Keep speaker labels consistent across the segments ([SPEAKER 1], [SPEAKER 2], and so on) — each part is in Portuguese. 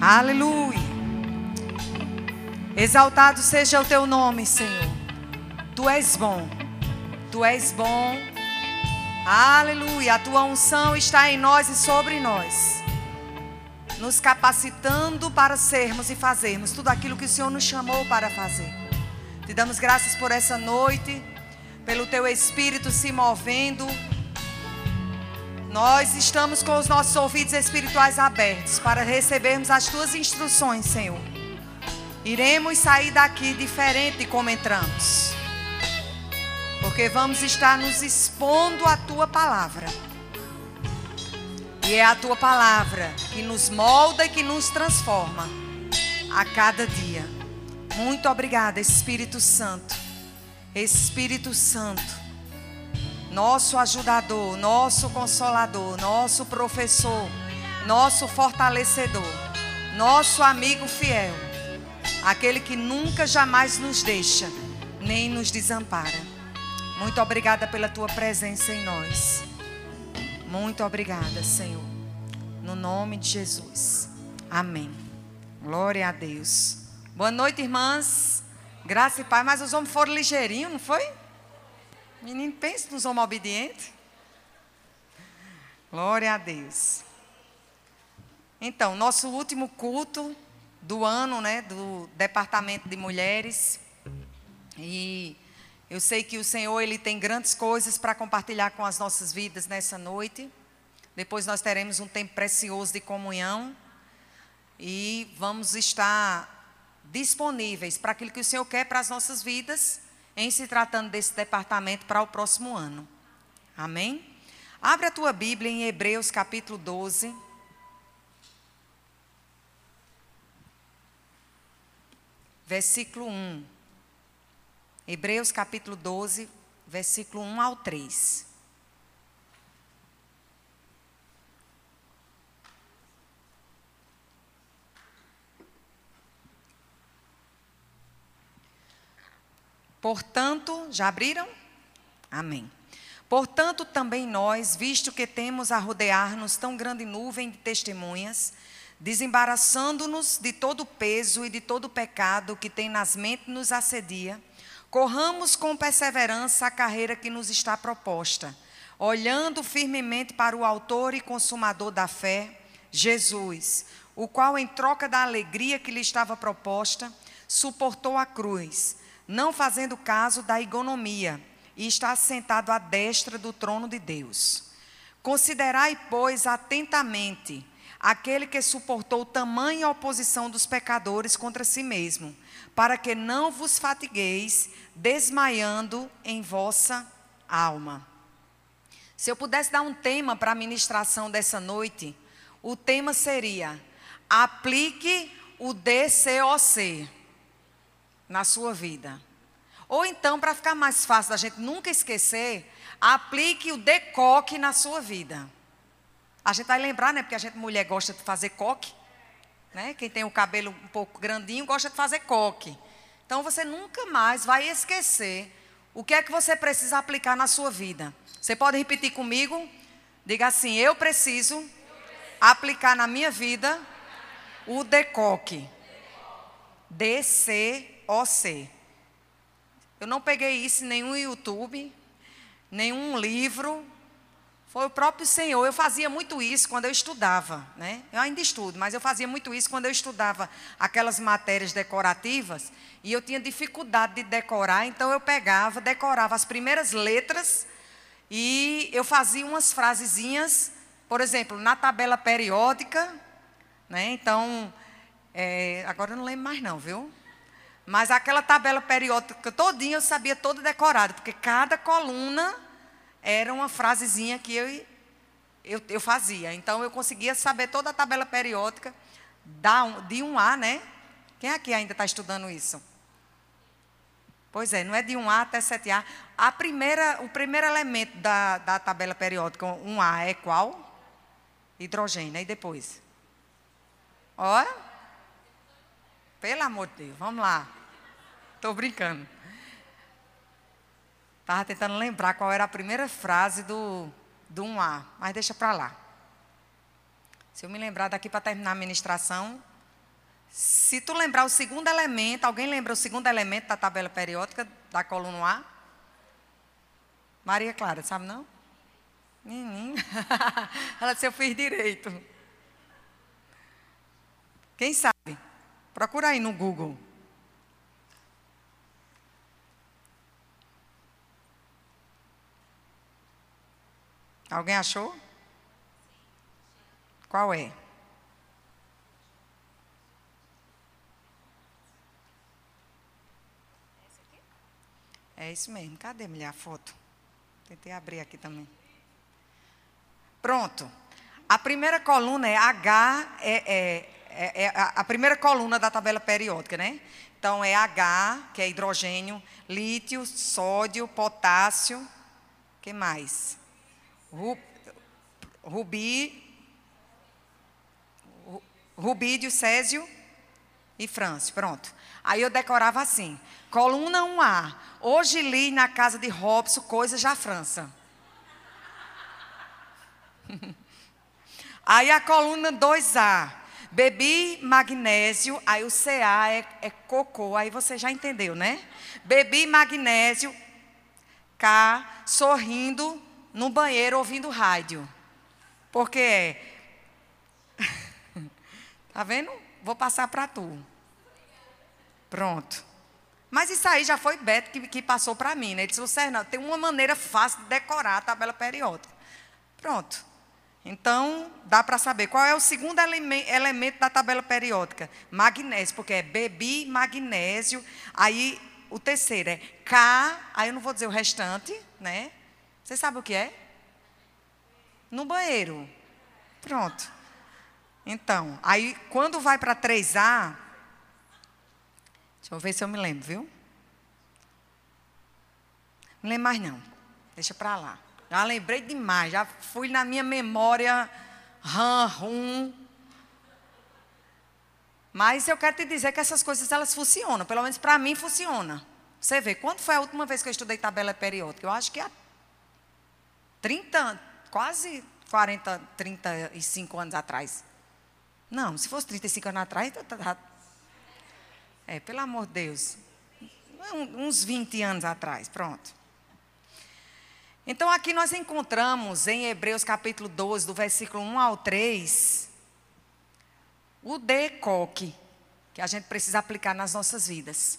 [SPEAKER 1] Aleluia. Exaltado seja o teu nome, Senhor. Tu és bom. Tu és bom. Aleluia. A tua unção está em nós e sobre nós. Nos capacitando para sermos e fazermos tudo aquilo que o Senhor nos chamou para fazer. Te damos graças por essa noite, pelo teu espírito se movendo nós estamos com os nossos ouvidos espirituais abertos para recebermos as tuas instruções, Senhor. Iremos sair daqui diferente como entramos. Porque vamos estar nos expondo à tua palavra. E é a tua palavra que nos molda e que nos transforma a cada dia. Muito obrigada, Espírito Santo. Espírito Santo nosso ajudador, nosso consolador, nosso professor, nosso fortalecedor, nosso amigo fiel, aquele que nunca jamais nos deixa nem nos desampara. Muito obrigada pela tua presença em nós. Muito obrigada, Senhor. No nome de Jesus. Amém. Glória a Deus. Boa noite, irmãs. Graça e paz. Mas os homens foram ligeirinhos, não foi? Menino, pense nos homens obedientes. Glória a Deus. Então, nosso último culto do ano, né, do Departamento de Mulheres. E eu sei que o Senhor ele tem grandes coisas para compartilhar com as nossas vidas nessa noite. Depois nós teremos um tempo precioso de comunhão e vamos estar disponíveis para aquilo que o Senhor quer para as nossas vidas em se tratando desse departamento para o próximo ano. Amém? Abre a tua Bíblia em Hebreus capítulo 12. Versículo 1. Hebreus capítulo 12, versículo 1 ao 3. Portanto, já abriram? Amém. Portanto, também nós, visto que temos a rodear-nos tão grande nuvem de testemunhas, desembaraçando-nos de todo o peso e de todo o pecado que tem nas mentes nos assedia, corramos com perseverança a carreira que nos está proposta, olhando firmemente para o Autor e Consumador da fé, Jesus, o qual, em troca da alegria que lhe estava proposta, suportou a cruz não fazendo caso da economia, e está sentado à destra do trono de Deus. Considerai, pois, atentamente aquele que suportou tamanha oposição dos pecadores contra si mesmo, para que não vos fatigueis, desmaiando em vossa alma. Se eu pudesse dar um tema para a ministração dessa noite, o tema seria: aplique o DCOC na sua vida. Ou então, para ficar mais fácil da gente nunca esquecer, aplique o decoque na sua vida. A gente vai lembrar, né? Porque a gente, mulher, gosta de fazer coque. Né? Quem tem o cabelo um pouco grandinho gosta de fazer coque. Então você nunca mais vai esquecer o que é que você precisa aplicar na sua vida. Você pode repetir comigo? Diga assim: Eu preciso aplicar na minha vida o decoque. D-C-O-C. Eu não peguei isso em nenhum YouTube, nenhum livro. Foi o próprio Senhor. Eu fazia muito isso quando eu estudava, né? Eu ainda estudo, mas eu fazia muito isso quando eu estudava aquelas matérias decorativas e eu tinha dificuldade de decorar, então eu pegava, decorava as primeiras letras e eu fazia umas frasezinhas, por exemplo, na tabela periódica, né? Então, é, agora eu não lembro mais não, viu? Mas aquela tabela periódica todinha eu sabia toda decorada, porque cada coluna era uma frasezinha que eu, eu, eu fazia. Então eu conseguia saber toda a tabela periódica de 1A, né? Quem aqui ainda está estudando isso? Pois é, não é de 1A até 7A. A primeira, o primeiro elemento da, da tabela periódica, 1A, é qual? Hidrogênio. E depois? Olha. Pelo amor de Deus, vamos lá. Estou brincando. Estava tentando lembrar qual era a primeira frase do, do 1A, mas deixa para lá. Se eu me lembrar daqui para terminar a ministração, Se tu lembrar o segundo elemento, alguém lembra o segundo elemento da tabela periódica da coluna A? Maria Clara, sabe não? Menino. Ela disse, eu fiz direito. Quem sabe? Procura aí no Google. Alguém achou? Qual é? É isso mesmo. Cadê mulher a foto? Tentei abrir aqui também. Pronto. A primeira coluna é H, é, é, é, é a primeira coluna da tabela periódica, né? Então é H, que é hidrogênio, lítio, sódio, potássio, que mais? Rubi, rubídio, césio e frâncio. Pronto. Aí eu decorava assim: coluna 1A. Hoje li na casa de Robson coisas da França. Aí a coluna 2A. Bebi magnésio, aí o CA é, é cocô, aí você já entendeu, né? Bebi magnésio, K, sorrindo no banheiro ouvindo rádio. Porque é. tá vendo? Vou passar para tu. Pronto. Mas isso aí já foi Beto que, que passou para mim, né? Ele disse, não, tem uma maneira fácil de decorar a tabela periódica. Pronto. Então, dá para saber qual é o segundo elemento da tabela periódica. Magnésio, porque é bebi magnésio. Aí, o terceiro é K, aí eu não vou dizer o restante, né? Você sabe o que é? No banheiro. Pronto. Então, aí quando vai para 3A, deixa eu ver se eu me lembro, viu? Não lembro mais não. Deixa para lá. Já lembrei demais, já fui na minha memória ram, rum. Mas eu quero te dizer que essas coisas elas funcionam, pelo menos para mim funciona. Você vê, quando foi a última vez que eu estudei tabela periódica? Eu acho que há 30, quase 40, 35 anos atrás. Não, se fosse 35 anos atrás, tá, tá, é, pelo amor de Deus, uns 20 anos atrás, pronto. Então aqui nós encontramos em Hebreus capítulo 12, do versículo 1 ao 3, o decoque que a gente precisa aplicar nas nossas vidas.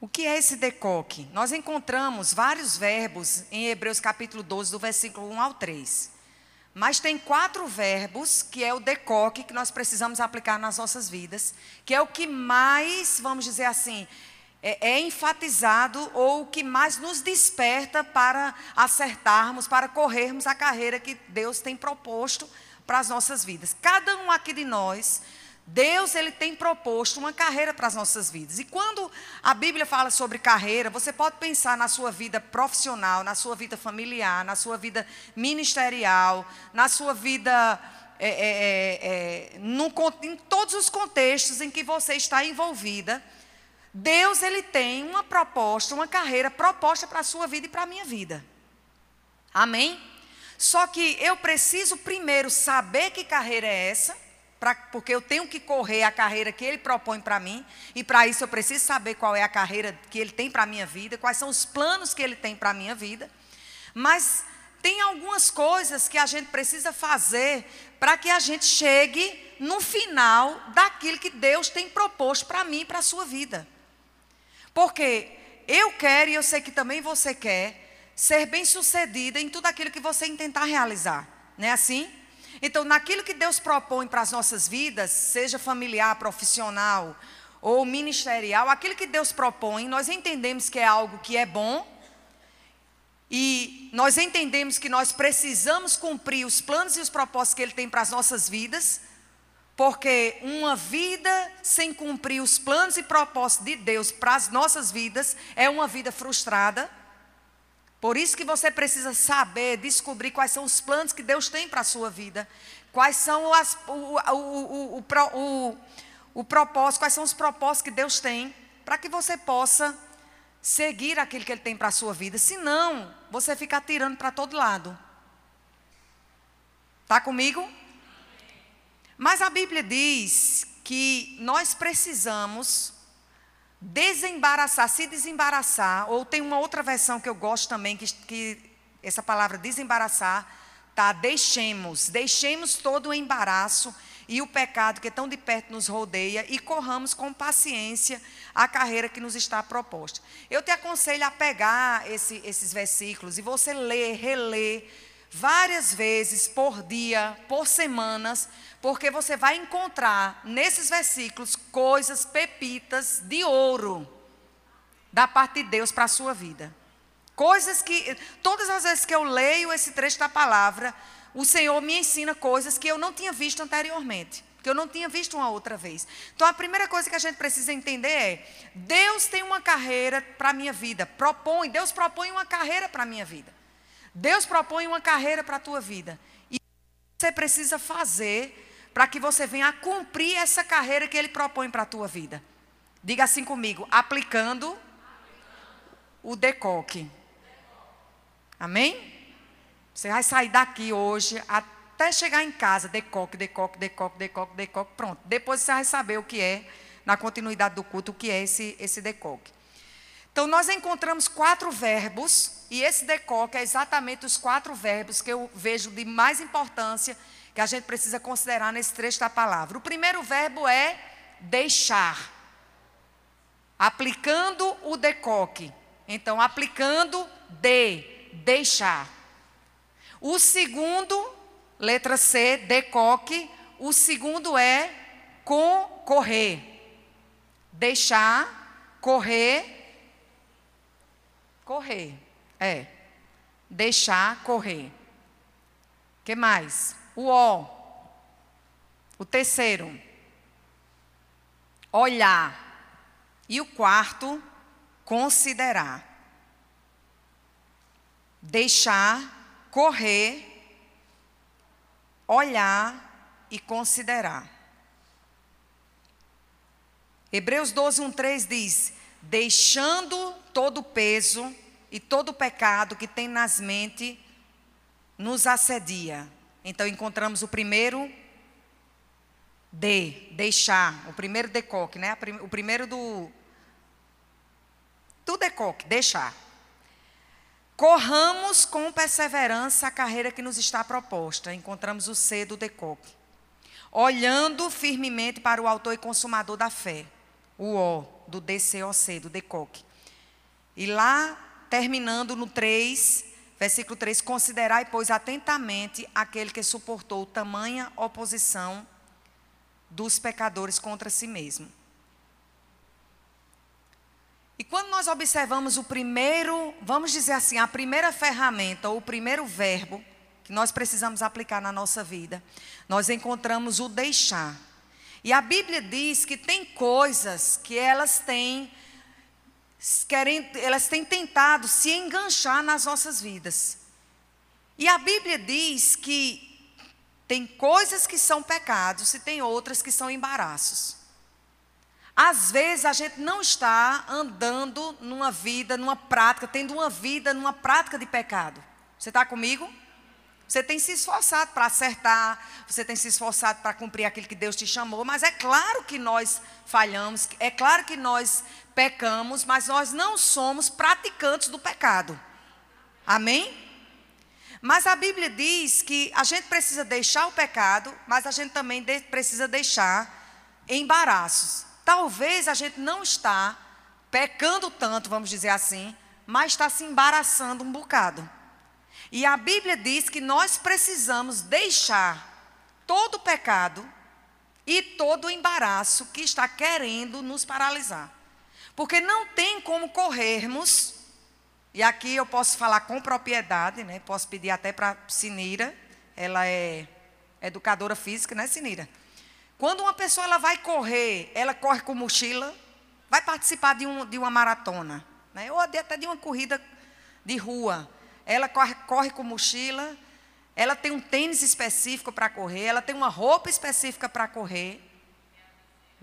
[SPEAKER 1] O que é esse decoque? Nós encontramos vários verbos em Hebreus capítulo 12, do versículo 1 ao 3. Mas tem quatro verbos que é o decoque que nós precisamos aplicar nas nossas vidas, que é o que mais, vamos dizer assim, é, é enfatizado ou o que mais nos desperta para acertarmos, para corrermos a carreira que Deus tem proposto para as nossas vidas. Cada um aqui de nós, Deus ele tem proposto uma carreira para as nossas vidas. E quando a Bíblia fala sobre carreira, você pode pensar na sua vida profissional, na sua vida familiar, na sua vida ministerial, na sua vida é, é, é, é no, em todos os contextos em que você está envolvida. Deus ele tem uma proposta, uma carreira proposta para a sua vida e para a minha vida. Amém? Só que eu preciso primeiro saber que carreira é essa, pra, porque eu tenho que correr a carreira que ele propõe para mim, e para isso eu preciso saber qual é a carreira que ele tem para a minha vida, quais são os planos que ele tem para a minha vida. Mas tem algumas coisas que a gente precisa fazer para que a gente chegue no final daquilo que Deus tem proposto para mim e para a sua vida. Porque eu quero, e eu sei que também você quer, ser bem-sucedida em tudo aquilo que você intentar realizar. Não é assim? Então, naquilo que Deus propõe para as nossas vidas, seja familiar, profissional ou ministerial, aquilo que Deus propõe, nós entendemos que é algo que é bom, e nós entendemos que nós precisamos cumprir os planos e os propósitos que Ele tem para as nossas vidas, porque uma vida sem cumprir os planos e propósitos de Deus para as nossas vidas é uma vida frustrada. Por isso que você precisa saber, descobrir quais são os planos que Deus tem para a sua vida. Quais são as, o, o, o, o, propósito, quais são os propósitos que Deus tem para que você possa seguir aquilo que Ele tem para a sua vida. Senão, você fica atirando para todo lado. Está comigo? Mas a Bíblia diz que nós precisamos desembaraçar, se desembaraçar, ou tem uma outra versão que eu gosto também, que, que essa palavra desembaraçar, tá? Deixemos, deixemos todo o embaraço e o pecado que tão de perto nos rodeia e corramos com paciência a carreira que nos está proposta. Eu te aconselho a pegar esse, esses versículos e você ler, reler várias vezes por dia, por semanas, porque você vai encontrar nesses versículos coisas, pepitas de ouro da parte de Deus para a sua vida. Coisas que, todas as vezes que eu leio esse trecho da palavra, o Senhor me ensina coisas que eu não tinha visto anteriormente, que eu não tinha visto uma outra vez. Então a primeira coisa que a gente precisa entender é: Deus tem uma carreira para a minha vida, propõe, Deus propõe uma carreira para a minha vida. Deus propõe uma carreira para a tua vida. E você precisa fazer para que você venha a cumprir essa carreira que Ele propõe para a tua vida. Diga assim comigo, aplicando o decoque. Amém? Você vai sair daqui hoje até chegar em casa, decoque, decoque, decoque, decoque, decoque, pronto. Depois você vai saber o que é, na continuidade do culto, o que é esse, esse decoque. Então, nós encontramos quatro verbos, e esse decoque é exatamente os quatro verbos que eu vejo de mais importância que a gente precisa considerar nesse trecho da palavra. O primeiro verbo é deixar. Aplicando o decoque. Então, aplicando de, deixar. O segundo, letra C, decoque. O segundo é com correr. Deixar, correr, correr. É. Deixar, correr. que mais? O O. O terceiro, olhar. E o quarto, considerar. Deixar, correr, olhar e considerar. Hebreus 12, 1, 3 diz: Deixando todo o peso e todo o pecado que tem nas mentes, nos assedia então encontramos o primeiro de, deixar, o primeiro decoque, né? O primeiro do do decoque, deixar. Corramos com perseverança a carreira que nos está proposta. Encontramos o C do decoque. Olhando firmemente para o autor e consumador da fé. O O, do DCOC, do decoque. E lá, terminando no 3, Versículo 3: Considerai, pois, atentamente aquele que suportou tamanha oposição dos pecadores contra si mesmo. E quando nós observamos o primeiro, vamos dizer assim, a primeira ferramenta, ou o primeiro verbo que nós precisamos aplicar na nossa vida, nós encontramos o deixar. E a Bíblia diz que tem coisas que elas têm querem, elas têm tentado se enganchar nas nossas vidas. E a Bíblia diz que tem coisas que são pecados e tem outras que são embaraços. Às vezes a gente não está andando numa vida, numa prática, tendo uma vida numa prática de pecado. Você está comigo? Você tem se esforçado para acertar, você tem se esforçado para cumprir aquilo que Deus te chamou, mas é claro que nós falhamos, é claro que nós pecamos, mas nós não somos praticantes do pecado. Amém? Mas a Bíblia diz que a gente precisa deixar o pecado, mas a gente também de, precisa deixar embaraços. Talvez a gente não está pecando tanto, vamos dizer assim, mas está se embaraçando um bocado. E a Bíblia diz que nós precisamos deixar todo o pecado e todo o embaraço que está querendo nos paralisar. Porque não tem como corrermos, e aqui eu posso falar com propriedade, né? posso pedir até para Sinira, ela é educadora física, né, Sinira? Quando uma pessoa ela vai correr, ela corre com mochila, vai participar de, um, de uma maratona, né? ou até de uma corrida de rua. Ela corre, corre com mochila, ela tem um tênis específico para correr, ela tem uma roupa específica para correr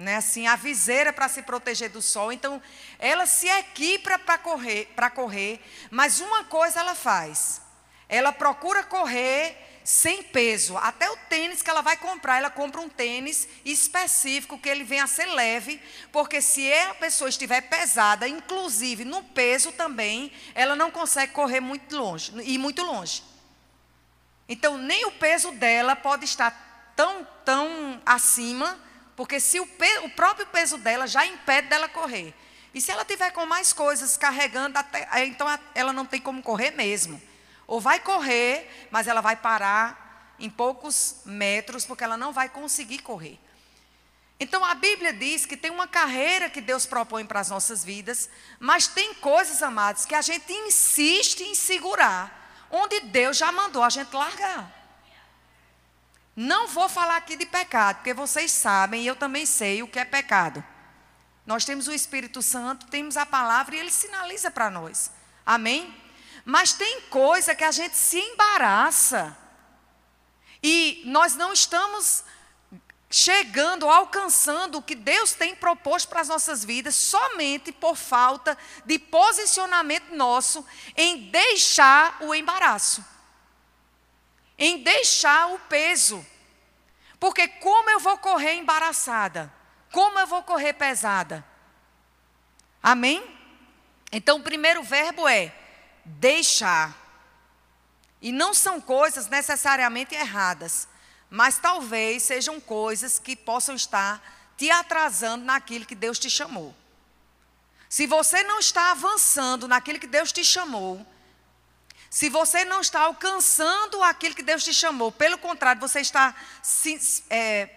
[SPEAKER 1] né? Assim, a viseira para se proteger do sol. Então, ela se equipa para correr, para correr, mas uma coisa ela faz. Ela procura correr sem peso. Até o tênis que ela vai comprar, ela compra um tênis específico que ele venha a ser leve, porque se a pessoa estiver pesada, inclusive no peso também, ela não consegue correr muito longe, ir muito longe. Então, nem o peso dela pode estar tão, tão acima, porque se o, o próprio peso dela já impede dela correr. E se ela tiver com mais coisas carregando, até, então ela não tem como correr mesmo. Ou vai correr, mas ela vai parar em poucos metros, porque ela não vai conseguir correr. Então a Bíblia diz que tem uma carreira que Deus propõe para as nossas vidas, mas tem coisas, amados, que a gente insiste em segurar, onde Deus já mandou a gente largar. Não vou falar aqui de pecado, porque vocês sabem e eu também sei o que é pecado. Nós temos o Espírito Santo, temos a palavra e ele sinaliza para nós. Amém? Mas tem coisa que a gente se embaraça. E nós não estamos chegando, alcançando o que Deus tem proposto para as nossas vidas somente por falta de posicionamento nosso em deixar o embaraço, em deixar o peso. Porque como eu vou correr embaraçada? Como eu vou correr pesada? Amém? Então, o primeiro verbo é deixar. E não são coisas necessariamente erradas, mas talvez sejam coisas que possam estar te atrasando naquilo que Deus te chamou. Se você não está avançando naquilo que Deus te chamou, se você não está alcançando aquilo que Deus te chamou, pelo contrário, você está se, é,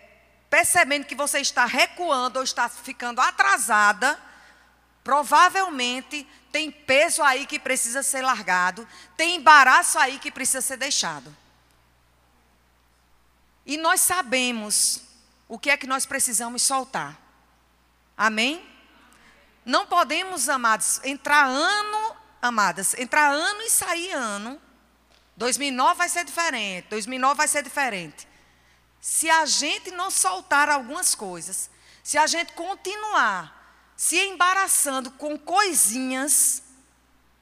[SPEAKER 1] percebendo que você está recuando ou está ficando atrasada, provavelmente tem peso aí que precisa ser largado, tem embaraço aí que precisa ser deixado. E nós sabemos o que é que nós precisamos soltar. Amém? Não podemos, amados, entrar ano, amadas, entrar ano e sair ano. 2009 vai ser diferente, 2009 vai ser diferente. Se a gente não soltar algumas coisas, se a gente continuar se embaraçando com coisinhas,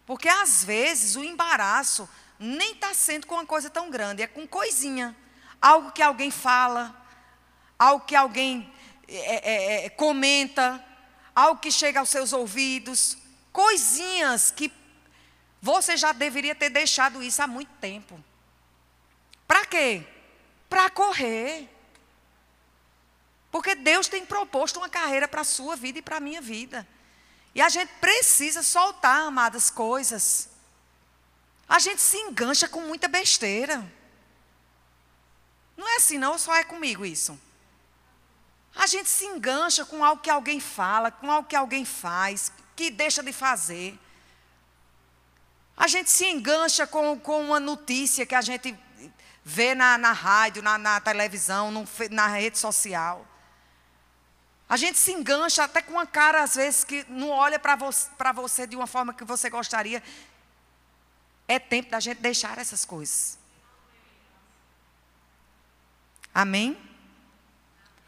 [SPEAKER 1] porque às vezes o embaraço nem está sendo com uma coisa tão grande, é com coisinha. Algo que alguém fala, algo que alguém é, é, é, comenta, algo que chega aos seus ouvidos, coisinhas que você já deveria ter deixado isso há muito tempo. Para quê? Para correr. Porque Deus tem proposto uma carreira para a sua vida e para a minha vida. E a gente precisa soltar, amadas, coisas. A gente se engancha com muita besteira. Não é assim, não, só é comigo isso. A gente se engancha com algo que alguém fala, com algo que alguém faz, que deixa de fazer. A gente se engancha com, com uma notícia que a gente vê na, na rádio, na, na televisão, no, na rede social. A gente se engancha até com uma cara, às vezes, que não olha para você, você de uma forma que você gostaria. É tempo da gente deixar essas coisas. Amém?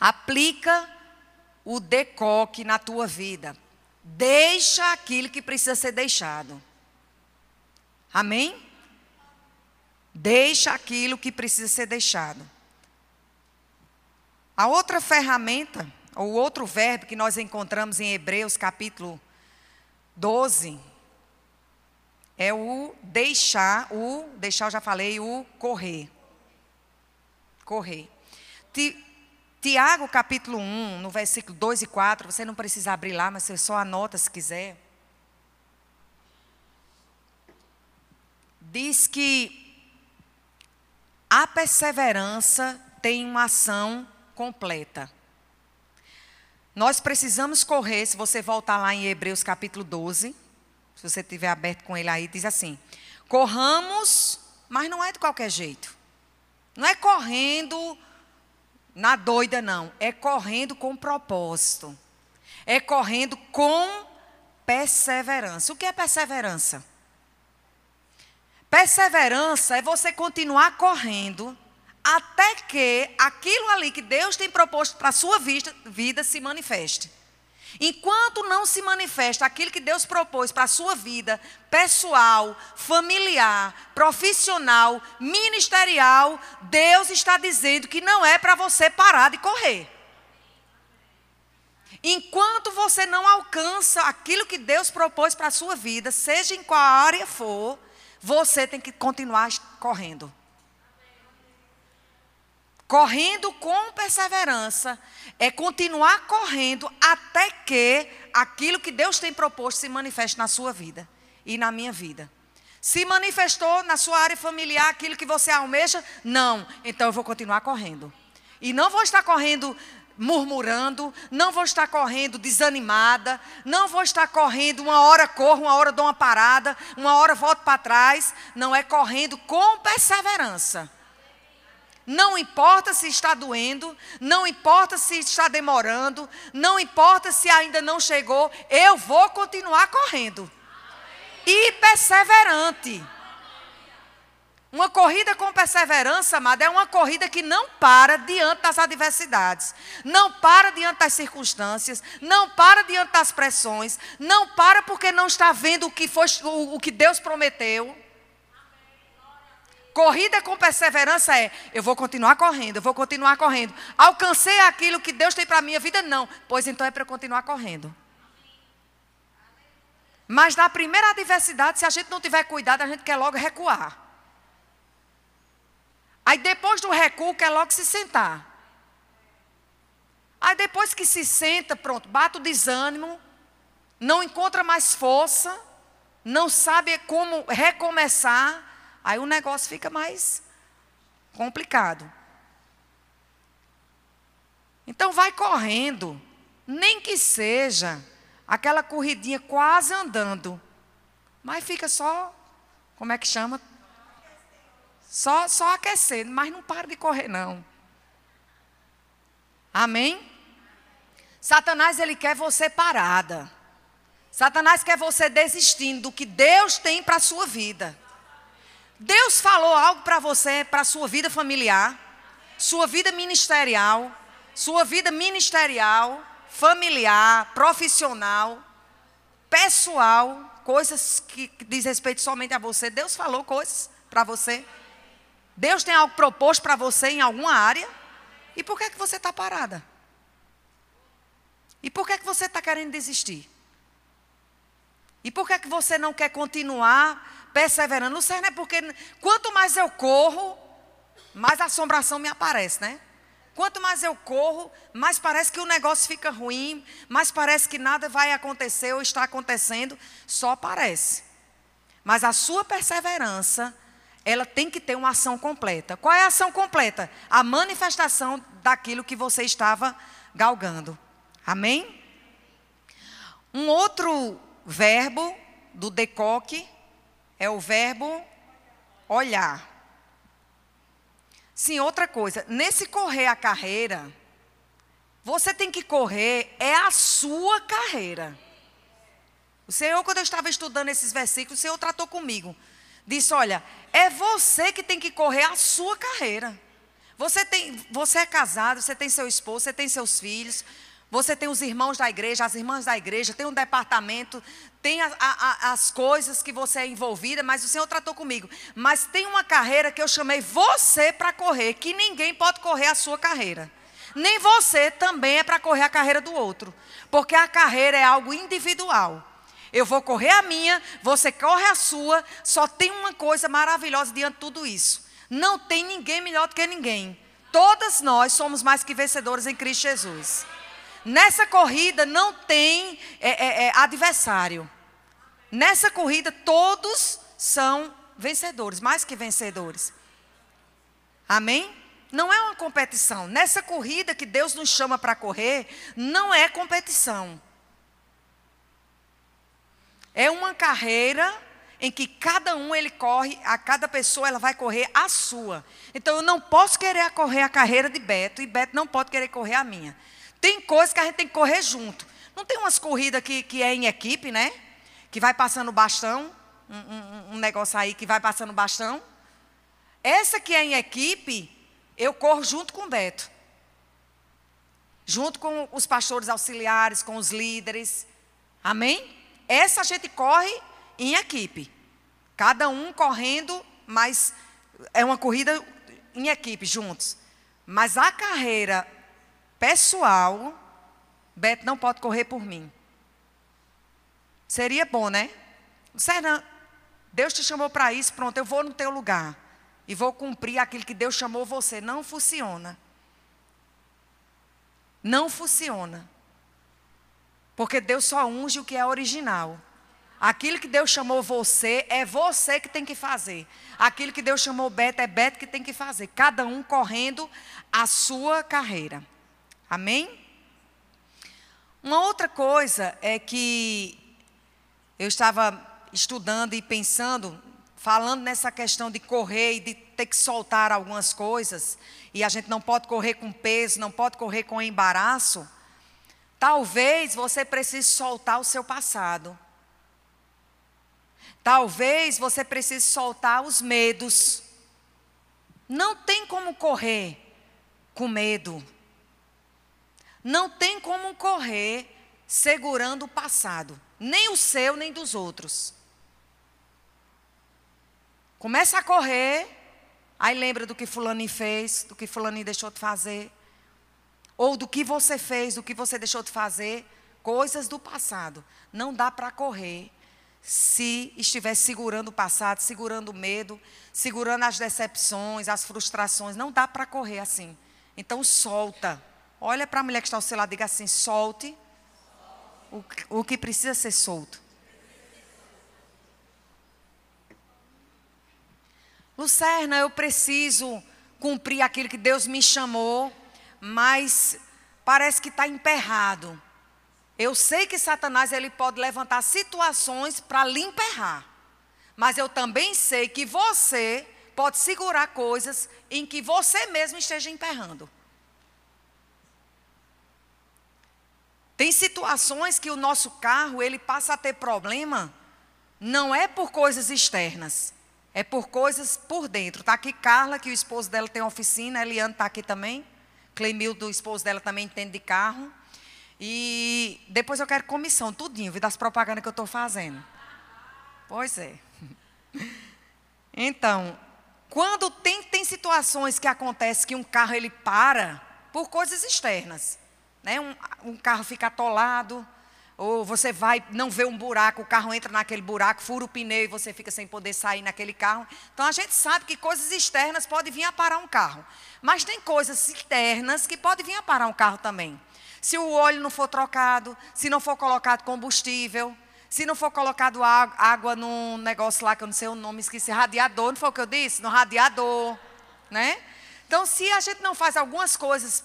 [SPEAKER 1] Aplica o decoque na tua vida. Deixa aquilo que precisa ser deixado. Amém? Deixa aquilo que precisa ser deixado. A outra ferramenta o outro verbo que nós encontramos em Hebreus capítulo 12 é o deixar, o deixar eu já falei, o correr. Correr. Tiago capítulo 1, no versículo 2 e 4, você não precisa abrir lá, mas você só anota se quiser. Diz que a perseverança tem uma ação completa. Nós precisamos correr, se você voltar lá em Hebreus capítulo 12, se você tiver aberto com ele aí, diz assim: corramos, mas não é de qualquer jeito. Não é correndo na doida, não. É correndo com propósito. É correndo com perseverança. O que é perseverança? Perseverança é você continuar correndo até que aquilo ali que Deus tem proposto para a sua vida, vida se manifeste. Enquanto não se manifesta aquilo que Deus propôs para a sua vida pessoal, familiar, profissional, ministerial, Deus está dizendo que não é para você parar de correr. Enquanto você não alcança aquilo que Deus propôs para a sua vida, seja em qual área for, você tem que continuar correndo. Correndo com perseverança é continuar correndo até que aquilo que Deus tem proposto se manifeste na sua vida e na minha vida. Se manifestou na sua área familiar aquilo que você almeja? Não. Então eu vou continuar correndo. E não vou estar correndo murmurando, não vou estar correndo desanimada, não vou estar correndo uma hora corro, uma hora dou uma parada, uma hora volto para trás. Não é correndo com perseverança. Não importa se está doendo, não importa se está demorando, não importa se ainda não chegou, eu vou continuar correndo. E perseverante. Uma corrida com perseverança, amada, é uma corrida que não para diante das adversidades, não para diante das circunstâncias, não para diante das pressões, não para porque não está vendo o que, foi, o, o que Deus prometeu. Corrida com perseverança é: eu vou continuar correndo, eu vou continuar correndo. Alcancei aquilo que Deus tem para a minha vida? Não. Pois então é para eu continuar correndo. Mas na primeira adversidade, se a gente não tiver cuidado, a gente quer logo recuar. Aí depois do recuo, quer logo se sentar. Aí depois que se senta, pronto, bate o desânimo, não encontra mais força, não sabe como recomeçar. Aí o negócio fica mais complicado. Então vai correndo, nem que seja aquela corridinha quase andando, mas fica só, como é que chama? Só, só aquecendo, mas não para de correr não. Amém? Satanás ele quer você parada. Satanás quer você desistindo do que Deus tem para a sua vida. Deus falou algo para você, para sua vida familiar, sua vida ministerial, sua vida ministerial, familiar, profissional, pessoal, coisas que, que diz respeito somente a você. Deus falou coisas para você. Deus tem algo proposto para você em alguma área. E por que, é que você está parada? E por que, é que você está querendo desistir? E por que, é que você não quer continuar perseverando. Sei, né? Porque quanto mais eu corro, mais assombração me aparece, né? Quanto mais eu corro, mais parece que o negócio fica ruim, mais parece que nada vai acontecer ou está acontecendo, só parece. Mas a sua perseverança, ela tem que ter uma ação completa. Qual é a ação completa? A manifestação daquilo que você estava galgando. Amém? Um outro verbo do decoque é o verbo olhar. Sim, outra coisa, nesse correr a carreira, você tem que correr, é a sua carreira. O Senhor, quando eu estava estudando esses versículos, o Senhor tratou comigo. Disse: Olha, é você que tem que correr a sua carreira. Você, tem, você é casado, você tem seu esposo, você tem seus filhos, você tem os irmãos da igreja, as irmãs da igreja, tem um departamento, tem a, a, as coisas que você é envolvida, mas o Senhor tratou comigo. Mas tem uma carreira que eu chamei você para correr, que ninguém pode correr a sua carreira. Nem você também é para correr a carreira do outro. Porque a carreira é algo individual. Eu vou correr a minha, você corre a sua, só tem uma coisa maravilhosa diante de tudo isso. Não tem ninguém melhor do que ninguém. Todas nós somos mais que vencedores em Cristo Jesus. Nessa corrida não tem é, é, é, adversário. Nessa corrida todos são vencedores, mais que vencedores. Amém? Não é uma competição. Nessa corrida que Deus nos chama para correr, não é competição. É uma carreira em que cada um ele corre, a cada pessoa ela vai correr a sua. Então eu não posso querer correr a carreira de Beto e Beto não pode querer correr a minha. Tem coisas que a gente tem que correr junto. Não tem umas corridas que, que é em equipe, né? Que vai passando bastão. Um, um, um negócio aí que vai passando bastão. Essa que é em equipe, eu corro junto com o Beto. junto com os pastores auxiliares, com os líderes. Amém? Essa a gente corre em equipe. Cada um correndo, mas é uma corrida em equipe, juntos. Mas a carreira pessoal, Beto não pode correr por mim. Seria bom, né? Serna, Deus te chamou para isso, pronto, eu vou no teu lugar. E vou cumprir aquilo que Deus chamou você. Não funciona. Não funciona. Porque Deus só unge o que é original. Aquilo que Deus chamou você, é você que tem que fazer. Aquilo que Deus chamou Beto, é Beto que tem que fazer. Cada um correndo a sua carreira. Amém? Uma outra coisa é que eu estava estudando e pensando, falando nessa questão de correr e de ter que soltar algumas coisas, e a gente não pode correr com peso, não pode correr com embaraço. Talvez você precise soltar o seu passado. Talvez você precise soltar os medos. Não tem como correr com medo. Não tem como correr segurando o passado, nem o seu, nem dos outros. Começa a correr, aí lembra do que fulano fez, do que fulano deixou de fazer, ou do que você fez, do que você deixou de fazer, coisas do passado. Não dá para correr se estiver segurando o passado, segurando o medo, segurando as decepções, as frustrações. Não dá para correr assim. Então solta. Olha para a mulher que está ao seu lado e diga assim: solte o, o que precisa ser solto. Lucerna, eu preciso cumprir aquilo que Deus me chamou, mas parece que está emperrado. Eu sei que Satanás ele pode levantar situações para lhe emperrar. Mas eu também sei que você pode segurar coisas em que você mesmo esteja emperrando. Tem situações que o nosso carro ele passa a ter problema, não é por coisas externas, é por coisas por dentro. Está aqui Carla, que o esposo dela tem oficina, Eliane está aqui também. Cleimildo, o esposo dela, também entende de carro. E depois eu quero comissão, tudinho, das propagandas que eu estou fazendo. Pois é. Então, quando tem, tem situações que acontece que um carro ele para por coisas externas. Né? Um, um carro fica atolado, ou você vai, não vê um buraco, o carro entra naquele buraco, fura o pneu e você fica sem poder sair naquele carro. Então a gente sabe que coisas externas podem vir a parar um carro. Mas tem coisas internas que podem vir a parar um carro também se o óleo não for trocado, se não for colocado combustível, se não for colocado água num negócio lá que eu não sei o nome, esqueci, radiador, não foi o que eu disse? No radiador, né? Então, se a gente não faz algumas coisas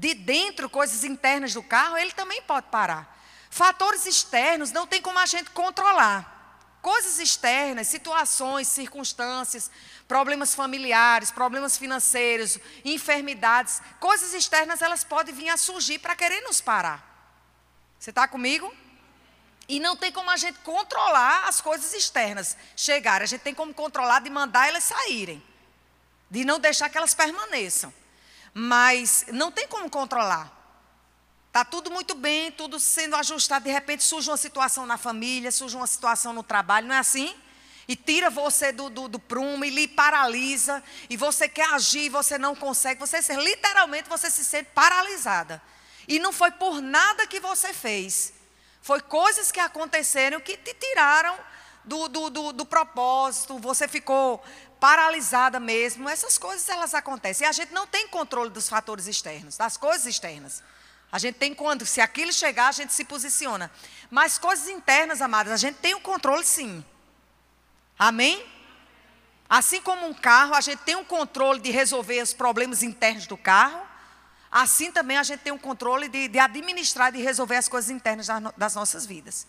[SPEAKER 1] de dentro, coisas internas do carro, ele também pode parar. Fatores externos não tem como a gente controlar. Coisas externas, situações, circunstâncias, problemas familiares, problemas financeiros, enfermidades, coisas externas, elas podem vir a surgir para querer nos parar. Você está comigo? E não tem como a gente controlar as coisas externas chegarem. A gente tem como controlar de mandar elas saírem, de não deixar que elas permaneçam. Mas não tem como controlar. Está tudo muito bem, tudo sendo ajustado. De repente surge uma situação na família, surge uma situação no trabalho, não é assim? E tira você do, do, do prumo e lhe paralisa. E você quer agir você não consegue. Você literalmente você se sente paralisada. E não foi por nada que você fez. Foi coisas que aconteceram que te tiraram do, do, do, do propósito. Você ficou paralisada mesmo. Essas coisas elas acontecem. E a gente não tem controle dos fatores externos, das coisas externas. A gente tem quando, se aquilo chegar, a gente se posiciona. Mas coisas internas, amadas, a gente tem o controle sim. Amém? Assim como um carro, a gente tem um controle de resolver os problemas internos do carro. Assim também a gente tem um controle de, de administrar, de resolver as coisas internas das nossas vidas.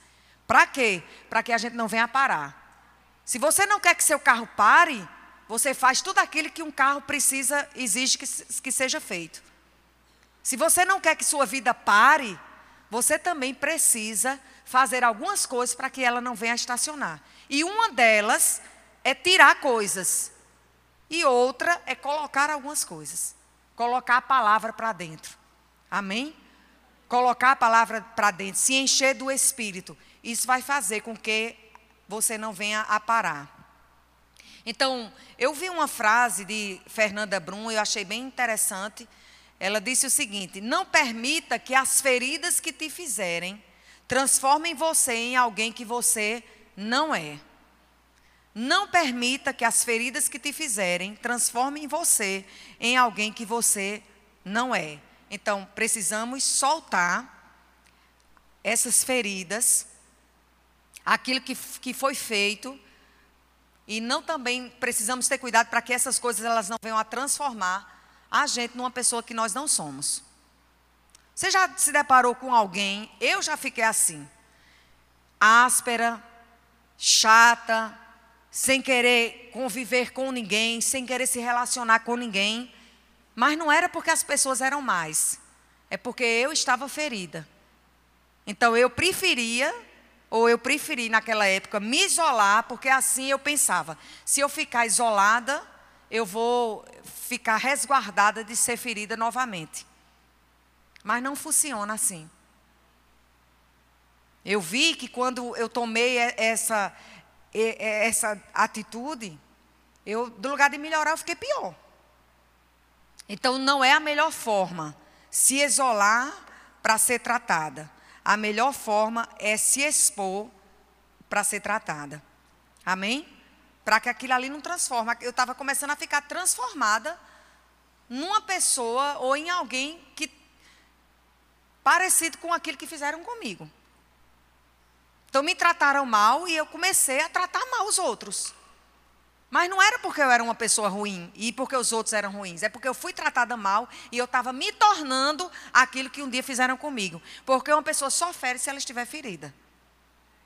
[SPEAKER 1] Para quê? Para que a gente não venha parar. Se você não quer que seu carro pare, você faz tudo aquilo que um carro precisa, exige que, que seja feito. Se você não quer que sua vida pare, você também precisa fazer algumas coisas para que ela não venha estacionar. E uma delas é tirar coisas. E outra é colocar algumas coisas. Colocar a palavra para dentro. Amém? Colocar a palavra para dentro, se encher do Espírito. Isso vai fazer com que você não venha a parar. Então, eu vi uma frase de Fernanda Brum, eu achei bem interessante. Ela disse o seguinte: Não permita que as feridas que te fizerem transformem você em alguém que você não é. Não permita que as feridas que te fizerem transformem você em alguém que você não é. Então, precisamos soltar essas feridas, aquilo que, que foi feito, e não também precisamos ter cuidado para que essas coisas elas não venham a transformar a gente numa pessoa que nós não somos. Você já se deparou com alguém? Eu já fiquei assim, áspera, chata, sem querer conviver com ninguém, sem querer se relacionar com ninguém. Mas não era porque as pessoas eram mais, é porque eu estava ferida. Então eu preferia, ou eu preferi naquela época, me isolar, porque assim eu pensava: se eu ficar isolada, eu vou ficar resguardada de ser ferida novamente. Mas não funciona assim. Eu vi que quando eu tomei essa, essa atitude, eu, do lugar de melhorar, eu fiquei pior. Então, não é a melhor forma se isolar para ser tratada. A melhor forma é se expor para ser tratada. Amém? Para que aquilo ali não transforme. Eu estava começando a ficar transformada numa pessoa ou em alguém que parecido com aquilo que fizeram comigo. Então me trataram mal e eu comecei a tratar mal os outros. Mas não era porque eu era uma pessoa ruim e porque os outros eram ruins. É porque eu fui tratada mal e eu estava me tornando aquilo que um dia fizeram comigo. Porque uma pessoa só fere se ela estiver ferida.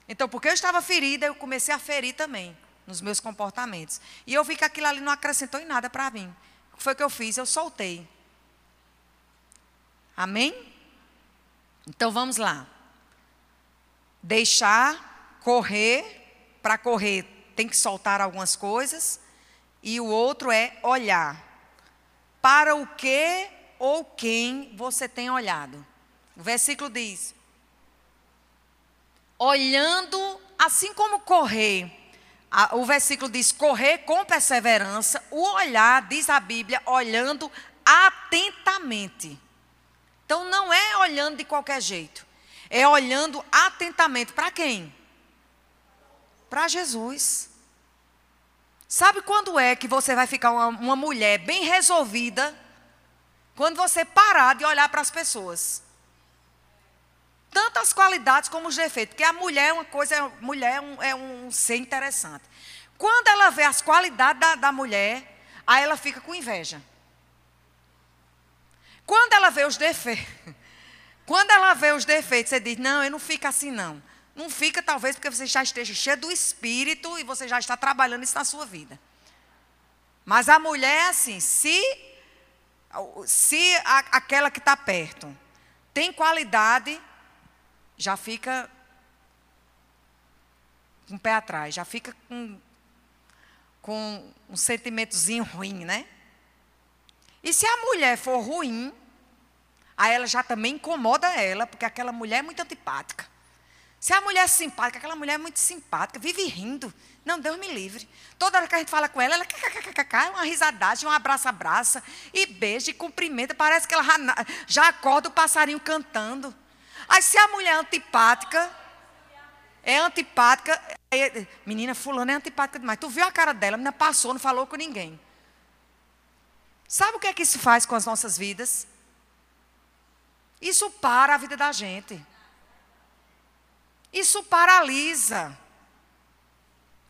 [SPEAKER 1] Então, porque eu estava ferida, eu comecei a ferir também nos meus comportamentos. E eu vi que aquilo ali não acrescentou em nada para mim. O que foi que eu fiz? Eu soltei. Amém? Então vamos lá. Deixar correr, para correr tem que soltar algumas coisas, e o outro é olhar. Para o que ou quem você tem olhado? O versículo diz: olhando, assim como correr, o versículo diz correr com perseverança, o olhar, diz a Bíblia, olhando atentamente. Então não é olhando de qualquer jeito. É olhando atentamente para quem? Para Jesus. Sabe quando é que você vai ficar uma, uma mulher bem resolvida? Quando você parar de olhar para as pessoas. Tanto as qualidades como os defeitos. Porque a mulher é uma coisa, a mulher é um, é um ser interessante. Quando ela vê as qualidades da, da mulher, aí ela fica com inveja. Quando ela vê os defeitos, quando ela vê os defeitos, você diz: Não, eu não fico assim, não. Não fica, talvez, porque você já esteja cheio do espírito e você já está trabalhando isso na sua vida. Mas a mulher é assim: se, se a, aquela que está perto tem qualidade, já fica com o pé atrás, já fica com, com um sentimentozinho ruim, né? E se a mulher for ruim, aí ela já também incomoda ela, porque aquela mulher é muito antipática. Se a mulher é simpática, aquela mulher é muito simpática, vive rindo. Não, Deus me livre. Toda hora que a gente fala com ela, ela é uma risadagem, um abraça-abraça, e beija, e cumprimenta. Parece que ela já acorda o passarinho cantando. Aí se a mulher é antipática, é antipática, menina, fulana é antipática demais. Tu viu a cara dela, a menina passou, não falou com ninguém. Sabe o que é que isso faz com as nossas vidas? Isso para a vida da gente. Isso paralisa.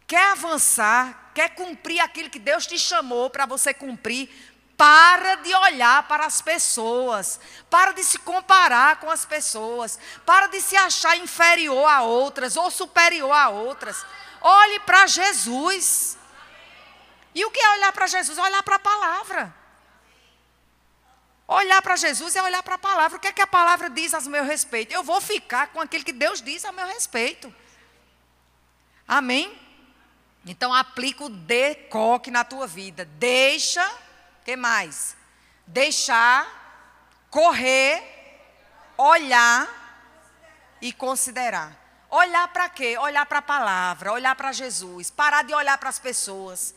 [SPEAKER 1] Quer avançar, quer cumprir aquilo que Deus te chamou para você cumprir, para de olhar para as pessoas, para de se comparar com as pessoas, para de se achar inferior a outras ou superior a outras. Olhe para Jesus. E o que é olhar para Jesus? Olhar para a palavra. Olhar para Jesus é olhar para a palavra. O que é que a palavra diz a meu respeito? Eu vou ficar com aquilo que Deus diz a meu respeito. Amém? Então aplica o decoque na tua vida. Deixa, que mais? Deixar correr olhar e considerar. Olhar para quê? Olhar para a palavra, olhar para Jesus, parar de olhar para as pessoas,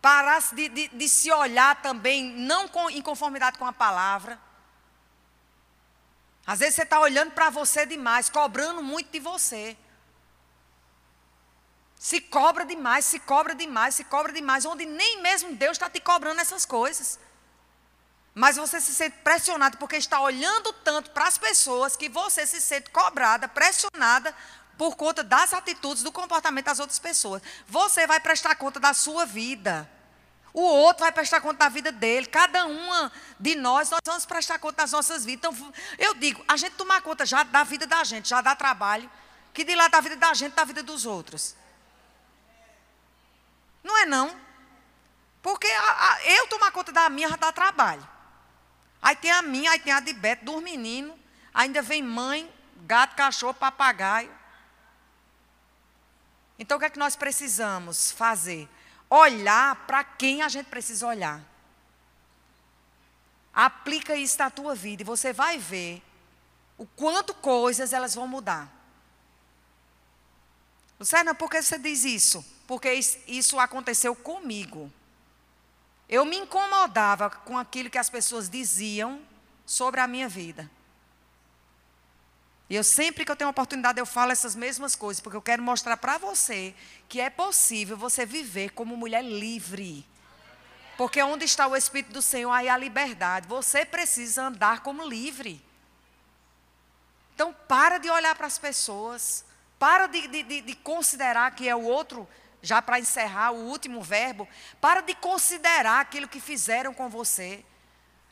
[SPEAKER 1] parar de, de, de, se olhar também, não com, em conformidade com a palavra. Às vezes você está olhando para você demais, cobrando muito de você. Se cobra demais, se cobra demais, se cobra demais, onde nem mesmo Deus está te cobrando essas coisas. Mas você se sente pressionado porque está olhando tanto para as pessoas que você se sente cobrada, pressionada por conta das atitudes, do comportamento das outras pessoas. Você vai prestar conta da sua vida. O outro vai prestar conta da vida dele. Cada uma de nós, nós vamos prestar conta das nossas vidas. Então, eu digo, a gente tomar conta já da vida da gente, já dá trabalho. Que de lá da vida da gente, da vida dos outros. Não é não. Porque a, a, eu tomar conta da minha já dá trabalho. Aí tem a minha, aí tem a de Beto, dos meninos. Ainda vem mãe, gato, cachorro, papagaio. Então o que é que nós precisamos fazer? Olhar para quem a gente precisa olhar. Aplica isso na tua vida e você vai ver o quanto coisas elas vão mudar. Luciana, por que você diz isso? Porque isso aconteceu comigo. Eu me incomodava com aquilo que as pessoas diziam sobre a minha vida. E eu sempre que eu tenho oportunidade eu falo essas mesmas coisas, porque eu quero mostrar para você que é possível você viver como mulher livre. Porque onde está o Espírito do Senhor, aí há liberdade. Você precisa andar como livre. Então, para de olhar para as pessoas. Para de, de, de considerar que é o outro, já para encerrar o último verbo. Para de considerar aquilo que fizeram com você.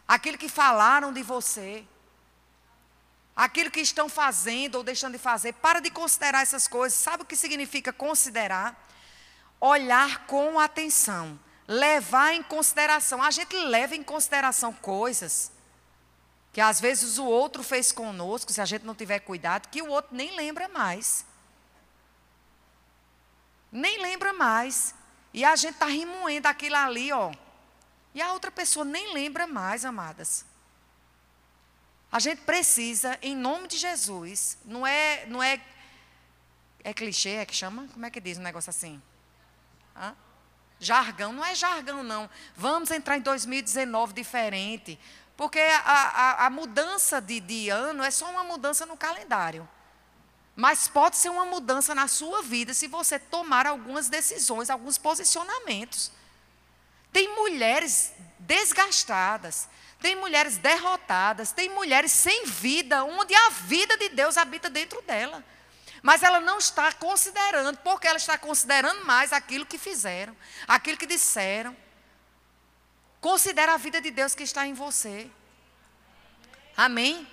[SPEAKER 1] Aquilo que falaram de você aquilo que estão fazendo ou deixando de fazer. Para de considerar essas coisas. Sabe o que significa considerar? Olhar com atenção, levar em consideração. A gente leva em consideração coisas que às vezes o outro fez conosco, se a gente não tiver cuidado, que o outro nem lembra mais. Nem lembra mais. E a gente está remoendo aquilo ali, ó. E a outra pessoa nem lembra mais, amadas. A gente precisa, em nome de Jesus, não é, não é, é clichê, é que chama? Como é que diz um negócio assim? Hã? Jargão, não é jargão não. Vamos entrar em 2019 diferente, porque a, a, a mudança de, de ano é só uma mudança no calendário. Mas pode ser uma mudança na sua vida se você tomar algumas decisões, alguns posicionamentos. Tem mulheres desgastadas, tem mulheres derrotadas, tem mulheres sem vida, onde a vida de Deus habita dentro dela. Mas ela não está considerando, porque ela está considerando mais aquilo que fizeram, aquilo que disseram. Considera a vida de Deus que está em você. Amém?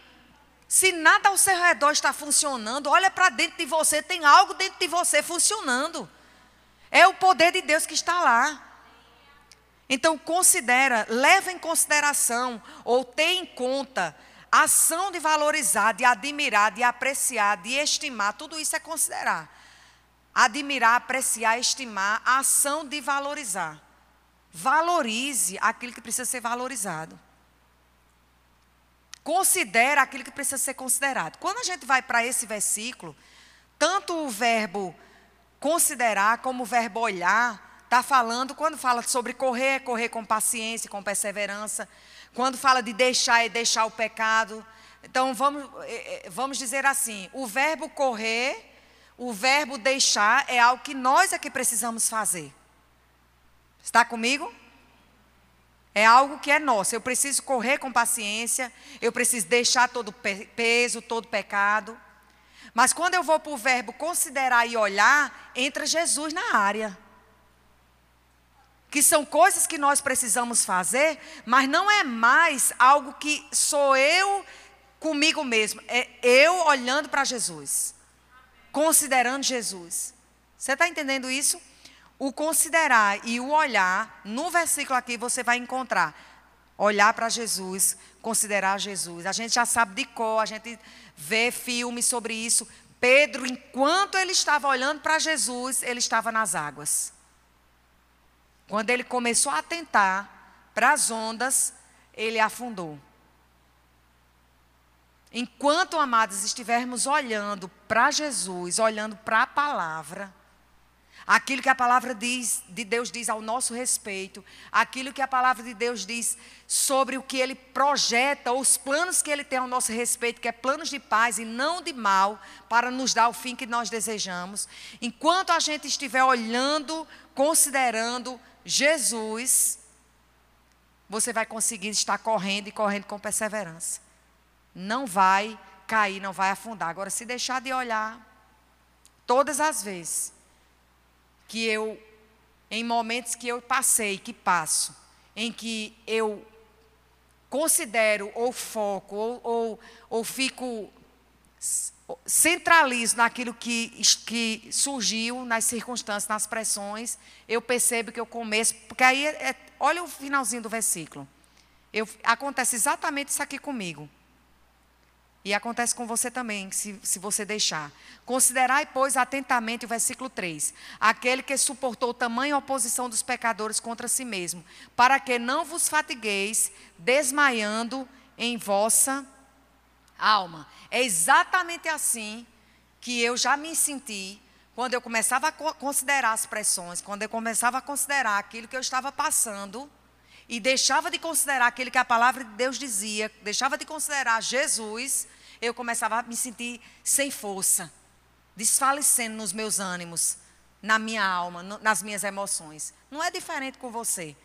[SPEAKER 1] Se nada ao seu redor está funcionando, olha para dentro de você, tem algo dentro de você funcionando. É o poder de Deus que está lá. Então considera, leva em consideração ou tem em conta a ação de valorizar, de admirar, de apreciar, de estimar, tudo isso é considerar. Admirar, apreciar, estimar, a ação de valorizar. Valorize aquilo que precisa ser valorizado. Considera aquilo que precisa ser considerado. Quando a gente vai para esse versículo, tanto o verbo considerar como o verbo olhar, Está falando, quando fala sobre correr, é correr com paciência, com perseverança. Quando fala de deixar, é deixar o pecado. Então, vamos, é, é, vamos dizer assim: o verbo correr, o verbo deixar é algo que nós é que precisamos fazer. Está comigo? É algo que é nosso. Eu preciso correr com paciência, eu preciso deixar todo peso, todo pecado. Mas quando eu vou para o verbo considerar e olhar, entra Jesus na área que são coisas que nós precisamos fazer, mas não é mais algo que sou eu comigo mesmo, é eu olhando para Jesus, considerando Jesus. Você está entendendo isso? O considerar e o olhar, no versículo aqui você vai encontrar olhar para Jesus, considerar Jesus. A gente já sabe de cor, a gente vê filmes sobre isso. Pedro, enquanto ele estava olhando para Jesus, ele estava nas águas. Quando ele começou a atentar para as ondas, ele afundou. Enquanto, amados, estivermos olhando para Jesus, olhando para a palavra, aquilo que a palavra diz, de Deus diz ao nosso respeito, aquilo que a palavra de Deus diz sobre o que ele projeta, os planos que ele tem ao nosso respeito, que é planos de paz e não de mal, para nos dar o fim que nós desejamos. Enquanto a gente estiver olhando, considerando Jesus, você vai conseguir estar correndo e correndo com perseverança. Não vai cair, não vai afundar. Agora, se deixar de olhar, todas as vezes que eu, em momentos que eu passei, que passo, em que eu considero ou foco ou, ou, ou fico centralizo naquilo que, que surgiu nas circunstâncias, nas pressões, eu percebo que eu começo, porque aí, é, é, olha o finalzinho do versículo. Eu, acontece exatamente isso aqui comigo. E acontece com você também, se, se você deixar. Considerai, pois, atentamente o versículo 3: aquele que suportou tamanha oposição dos pecadores contra si mesmo, para que não vos fatigueis, desmaiando em vossa alma. É exatamente assim que eu já me senti quando eu começava a considerar as pressões, quando eu começava a considerar aquilo que eu estava passando e deixava de considerar aquilo que a palavra de Deus dizia, deixava de considerar Jesus, eu começava a me sentir sem força, desfalecendo nos meus ânimos, na minha alma, no, nas minhas emoções. Não é diferente com você.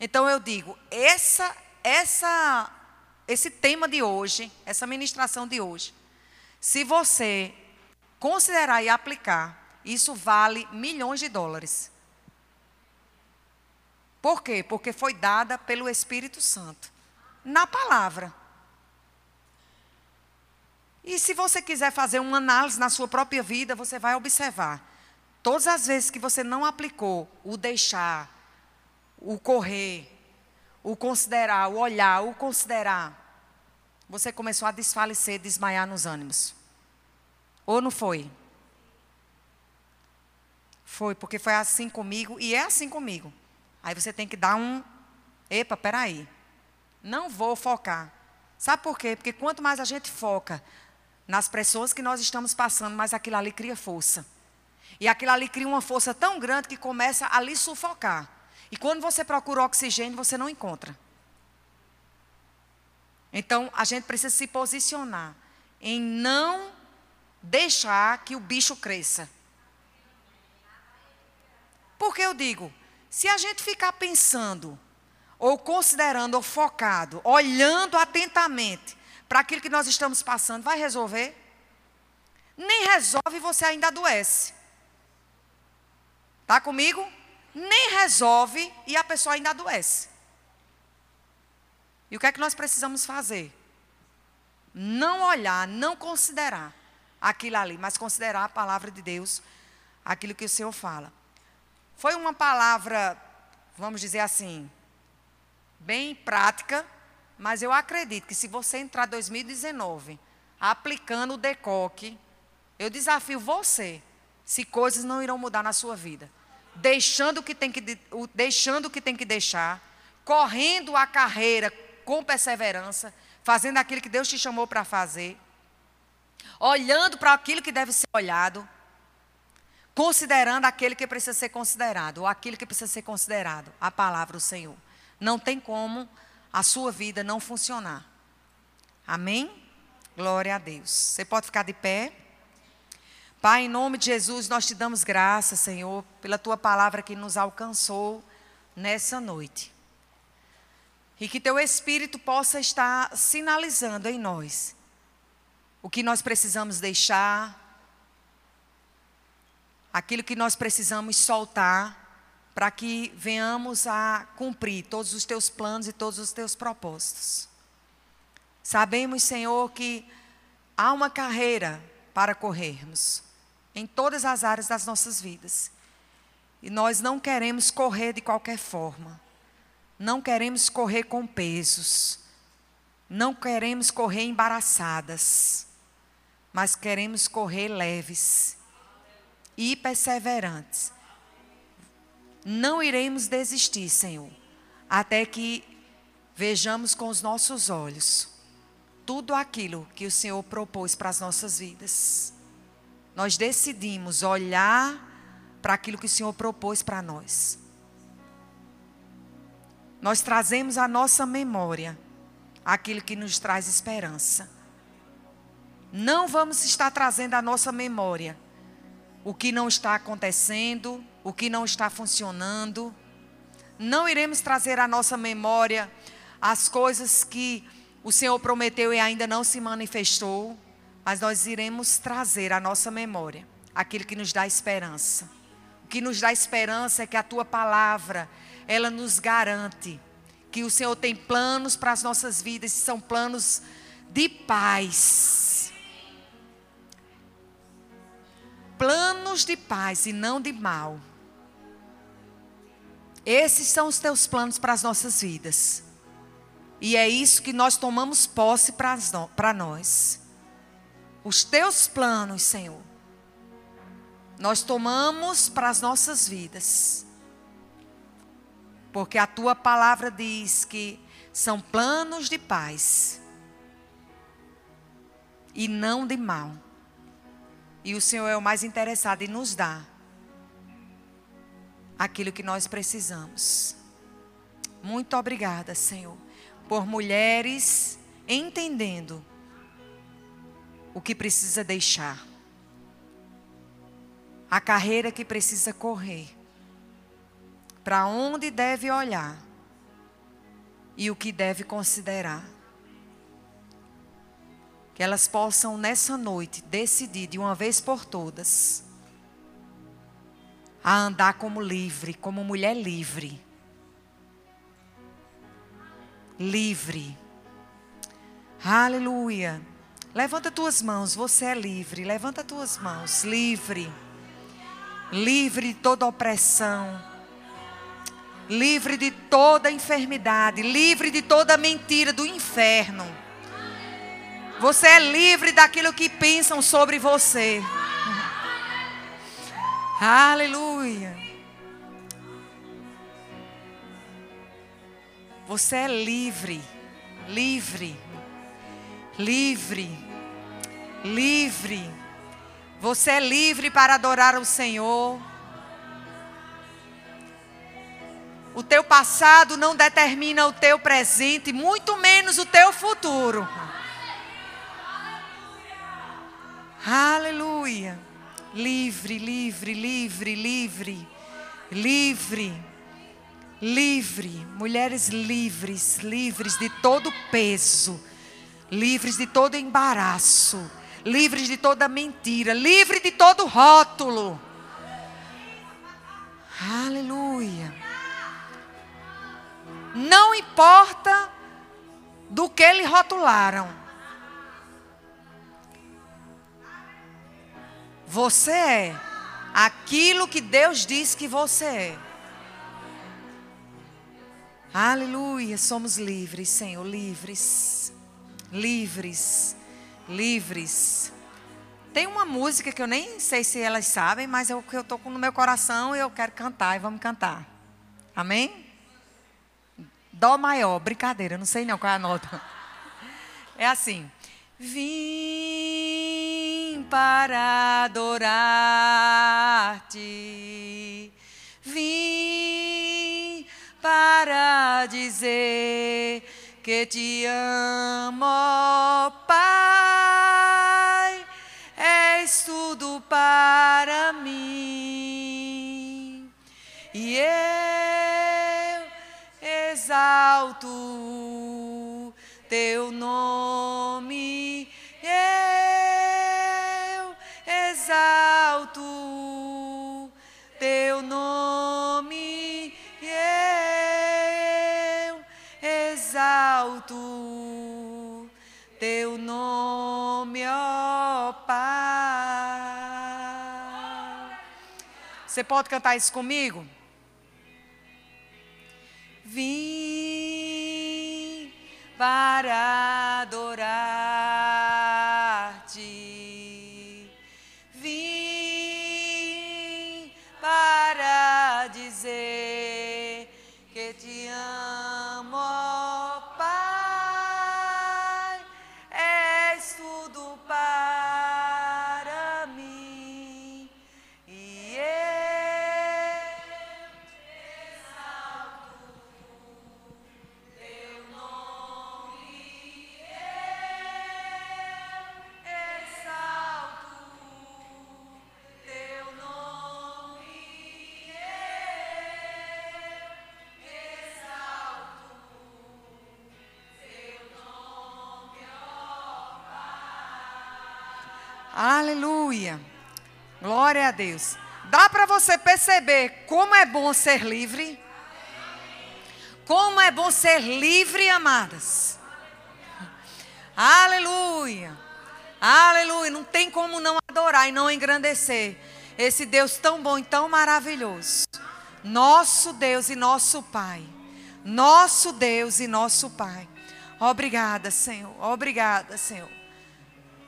[SPEAKER 1] Então eu digo, essa essa esse tema de hoje, essa ministração de hoje, se você considerar e aplicar, isso vale milhões de dólares. Por quê? Porque foi dada pelo Espírito Santo, na palavra. E se você quiser fazer uma análise na sua própria vida, você vai observar. Todas as vezes que você não aplicou o deixar, o correr, o considerar, o olhar, o considerar, você começou a desfalecer, desmaiar nos ânimos. Ou não foi? Foi, porque foi assim comigo e é assim comigo. Aí você tem que dar um. Epa, peraí. Não vou focar. Sabe por quê? Porque quanto mais a gente foca nas pressões que nós estamos passando, mais aquilo ali cria força. E aquilo ali cria uma força tão grande que começa a lhe sufocar. E quando você procura oxigênio, você não encontra. Então, a gente precisa se posicionar em não deixar que o bicho cresça. Porque eu digo, se a gente ficar pensando, ou considerando, ou focado, olhando atentamente para aquilo que nós estamos passando, vai resolver? Nem resolve, você ainda adoece. Está comigo? Nem resolve e a pessoa ainda adoece. E o que é que nós precisamos fazer? Não olhar, não considerar aquilo ali, mas considerar a palavra de Deus, aquilo que o Senhor fala. Foi uma palavra, vamos dizer assim, bem prática, mas eu acredito que se você entrar 2019 aplicando o decoque, eu desafio você, se coisas não irão mudar na sua vida. Deixando o que tem que, deixando o que, tem que deixar, correndo a carreira com perseverança, fazendo aquilo que Deus te chamou para fazer, olhando para aquilo que deve ser olhado, considerando aquele que precisa ser considerado, ou aquilo que precisa ser considerado, a palavra do Senhor. Não tem como a sua vida não funcionar. Amém? Glória a Deus. Você pode ficar de pé. Pai, em nome de Jesus, nós te damos graças, Senhor, pela tua palavra que nos alcançou nessa noite. E que teu Espírito possa estar sinalizando em nós o que nós precisamos deixar, aquilo que nós precisamos soltar, para que venhamos a cumprir todos os teus planos e todos os teus propósitos. Sabemos, Senhor, que há uma carreira para corrermos em todas as áreas das nossas vidas. E nós não queremos correr de qualquer forma. Não queremos correr com pesos. Não queremos correr embaraçadas. Mas queremos correr leves e perseverantes. Não iremos desistir, Senhor, até que vejamos com os nossos olhos tudo aquilo que o Senhor propôs para as nossas vidas. Nós decidimos olhar para aquilo que o Senhor propôs para nós. Nós trazemos à nossa memória aquilo que nos traz esperança. Não vamos estar trazendo à nossa memória o que não está acontecendo, o que não está funcionando. Não iremos trazer à nossa memória as coisas que o Senhor prometeu e ainda não se manifestou, mas nós iremos trazer à nossa memória aquilo que nos dá esperança. O que nos dá esperança é que a tua palavra, ela nos garante que o Senhor tem planos para as nossas vidas, são planos de paz. Planos de paz e não de mal. Esses são os teus planos para as nossas vidas. E é isso que nós tomamos posse para nós. Os teus planos, Senhor. Nós tomamos para as nossas vidas. Porque a tua palavra diz que são planos de paz e não de mal. E o Senhor é o mais interessado em nos dar aquilo que nós precisamos. Muito obrigada, Senhor, por mulheres entendendo o que precisa deixar, a carreira que precisa correr, para onde deve olhar e o que deve considerar. Que elas possam nessa noite decidir de uma vez por todas a andar como livre, como mulher livre. Livre. Aleluia. Levanta tuas mãos, você é livre. Levanta tuas mãos, livre. Livre de toda opressão. Livre de toda enfermidade, livre de toda mentira do inferno. Você é livre daquilo que pensam sobre você. Aleluia. Você é livre, livre, livre, livre. Você é livre para adorar o Senhor. O teu passado não determina o teu presente, muito menos o teu futuro. Aleluia livre, livre, livre, livre, livre, livre, mulheres livres, livres de todo peso, livres de todo embaraço, livres de toda mentira, livre de todo rótulo. Aleluia. Não importa do que lhe rotularam. Você é aquilo que Deus diz que você é. Aleluia, somos livres, Senhor, livres. Livres, livres. Tem uma música que eu nem sei se elas sabem, mas é o que eu estou no meu coração e eu quero cantar e vamos cantar. Amém? Dó maior, brincadeira, não sei não qual é a nota. É assim. Vim para adorar-te, vim para dizer que te amo, Pai, és tudo para mim, e eu exalto teu nome. Você pode cantar isso comigo? Vim para Glória a Deus. Dá para você perceber como é bom ser livre? Como é bom ser livre, amadas. Aleluia. Aleluia. Não tem como não adorar e não engrandecer esse Deus tão bom e tão maravilhoso. Nosso Deus e nosso Pai. Nosso Deus e nosso Pai. Obrigada, Senhor. Obrigada, Senhor.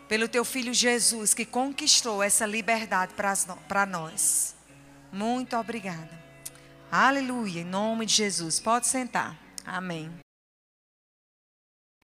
[SPEAKER 1] Pelo teu filho Jesus que conquistou essa liberdade para nós. Muito obrigada. Aleluia. Em nome de Jesus. Pode sentar. Amém.